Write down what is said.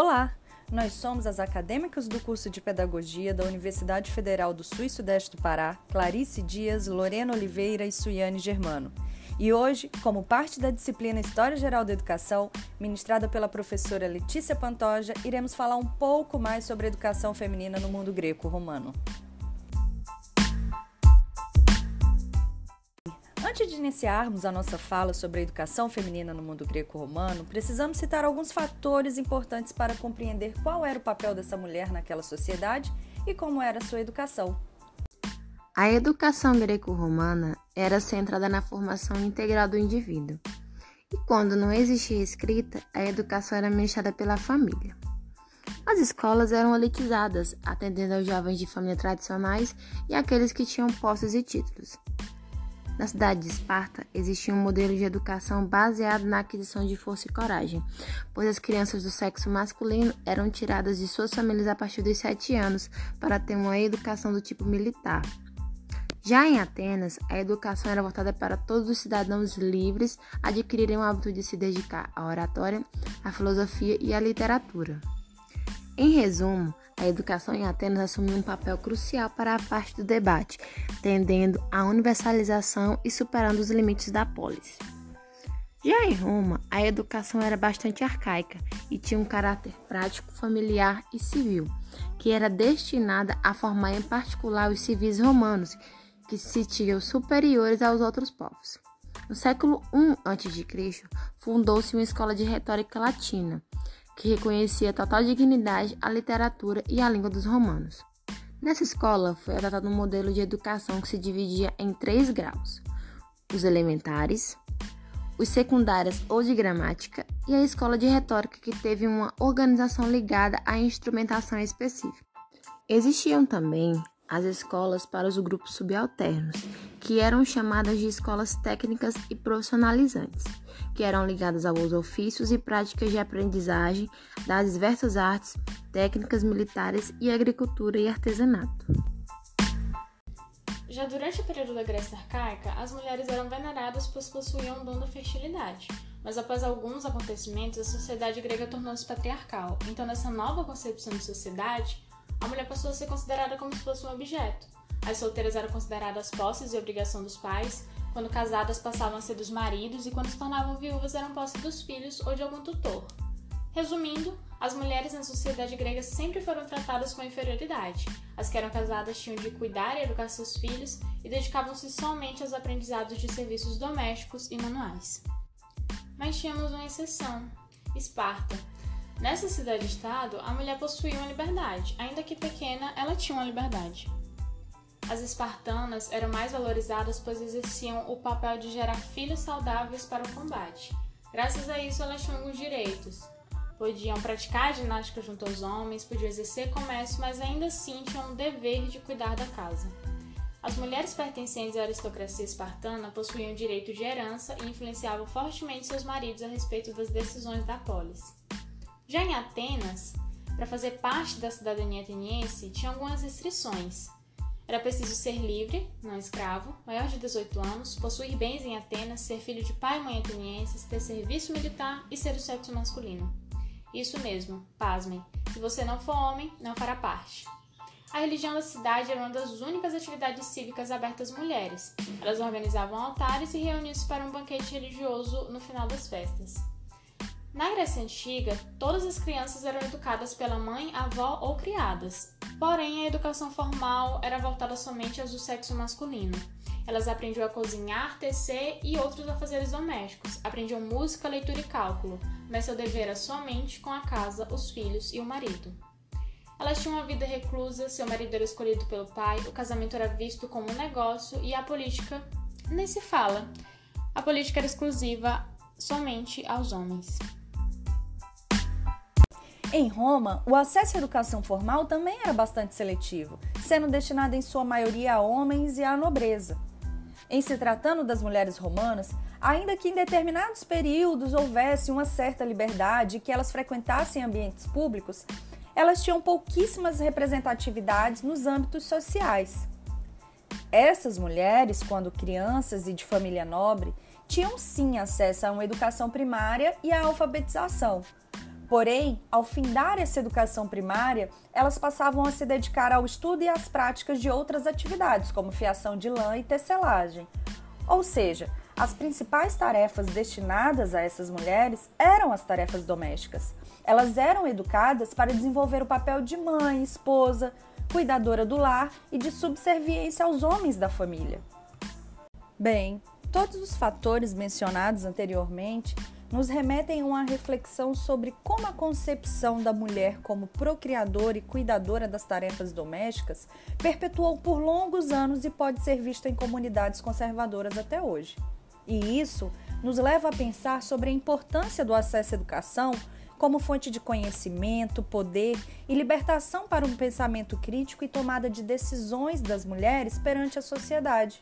Olá! Nós somos as acadêmicas do curso de Pedagogia da Universidade Federal do Sul e Sudeste do Pará, Clarice Dias, Lorena Oliveira e Suiane Germano. E hoje, como parte da disciplina História Geral da Educação, ministrada pela professora Letícia Pantoja, iremos falar um pouco mais sobre a educação feminina no mundo greco-romano. Antes de iniciarmos a nossa fala sobre a educação feminina no mundo greco-romano, precisamos citar alguns fatores importantes para compreender qual era o papel dessa mulher naquela sociedade e como era sua educação. A educação greco-romana era centrada na formação integral do indivíduo. E quando não existia escrita, a educação era ministrada pela família. As escolas eram elitizadas, atendendo aos jovens de família tradicionais e aqueles que tinham posses e títulos. Na cidade de Esparta, existia um modelo de educação baseado na aquisição de força e coragem, pois as crianças do sexo masculino eram tiradas de suas famílias a partir dos 7 anos para ter uma educação do tipo militar. Já em Atenas, a educação era voltada para todos os cidadãos livres adquirirem o hábito de se dedicar à oratória, à filosofia e à literatura. Em resumo, a educação em Atenas assumiu um papel crucial para a parte do debate, tendendo à universalização e superando os limites da polis. Já em Roma, a educação era bastante arcaica e tinha um caráter prático, familiar e civil, que era destinada a formar em particular os civis romanos, que se sentiam superiores aos outros povos. No século I a.C., fundou-se uma escola de retórica latina, que reconhecia total dignidade à literatura e à língua dos romanos. Nessa escola foi adotado um modelo de educação que se dividia em três graus: os elementares, os secundários ou de gramática e a escola de retórica, que teve uma organização ligada à instrumentação específica. Existiam também as escolas para os grupos subalternos, que eram chamadas de escolas técnicas e profissionalizantes, que eram ligadas aos ofícios e práticas de aprendizagem das diversas artes, técnicas militares e agricultura e artesanato. Já durante o período da Grécia arcaica, as mulheres eram veneradas pois possuíam o dom da fertilidade. Mas após alguns acontecimentos, a sociedade grega tornou-se patriarcal. Então, nessa nova concepção de sociedade, a mulher passou a ser considerada como se fosse um objeto. As solteiras eram consideradas posses e obrigação dos pais, quando casadas passavam a ser dos maridos e quando se tornavam viúvas eram posse dos filhos ou de algum tutor. Resumindo, as mulheres na sociedade grega sempre foram tratadas com inferioridade. As que eram casadas tinham de cuidar e educar seus filhos e dedicavam-se somente aos aprendizados de serviços domésticos e manuais. Mas tínhamos uma exceção: Esparta, Nessa cidade-estado, a mulher possuía uma liberdade, ainda que pequena, ela tinha uma liberdade. As espartanas eram mais valorizadas pois exerciam o papel de gerar filhos saudáveis para o combate. Graças a isso, elas tinham alguns direitos. Podiam praticar ginástica junto aos homens, podiam exercer comércio, mas ainda assim tinham o dever de cuidar da casa. As mulheres pertencentes à aristocracia espartana possuíam direito de herança e influenciavam fortemente seus maridos a respeito das decisões da polis. Já em Atenas, para fazer parte da cidadania ateniense, tinha algumas restrições. Era preciso ser livre, não escravo, maior de 18 anos, possuir bens em Atenas, ser filho de pai e mãe atenienses, ter serviço militar e ser do sexo masculino. Isso mesmo, pasmem, se você não for homem, não fará parte. A religião da cidade era uma das únicas atividades cívicas abertas às mulheres. Elas organizavam altares e reuniam-se para um banquete religioso no final das festas. Na Grécia Antiga, todas as crianças eram educadas pela mãe, avó ou criadas. Porém, a educação formal era voltada somente aos do sexo masculino. Elas aprendiam a cozinhar, tecer e outros afazeres domésticos. Aprendiam música, leitura e cálculo, mas seu dever era somente com a casa, os filhos e o marido. Elas tinham uma vida reclusa, seu marido era escolhido pelo pai, o casamento era visto como um negócio e a política nem se fala. A política era exclusiva somente aos homens. Em Roma, o acesso à educação formal também era bastante seletivo, sendo destinado em sua maioria a homens e à nobreza. Em se tratando das mulheres romanas, ainda que em determinados períodos houvesse uma certa liberdade e que elas frequentassem ambientes públicos, elas tinham pouquíssimas representatividades nos âmbitos sociais. Essas mulheres, quando crianças e de família nobre, tinham sim acesso a uma educação primária e à alfabetização, Porém, ao findar essa educação primária, elas passavam a se dedicar ao estudo e às práticas de outras atividades, como fiação de lã e tecelagem. Ou seja, as principais tarefas destinadas a essas mulheres eram as tarefas domésticas. Elas eram educadas para desenvolver o papel de mãe, esposa, cuidadora do lar e de subserviência aos homens da família. Bem, todos os fatores mencionados anteriormente nos remetem a uma reflexão sobre como a concepção da mulher como procriadora e cuidadora das tarefas domésticas perpetuou por longos anos e pode ser vista em comunidades conservadoras até hoje. E isso nos leva a pensar sobre a importância do acesso à educação como fonte de conhecimento, poder e libertação para um pensamento crítico e tomada de decisões das mulheres perante a sociedade.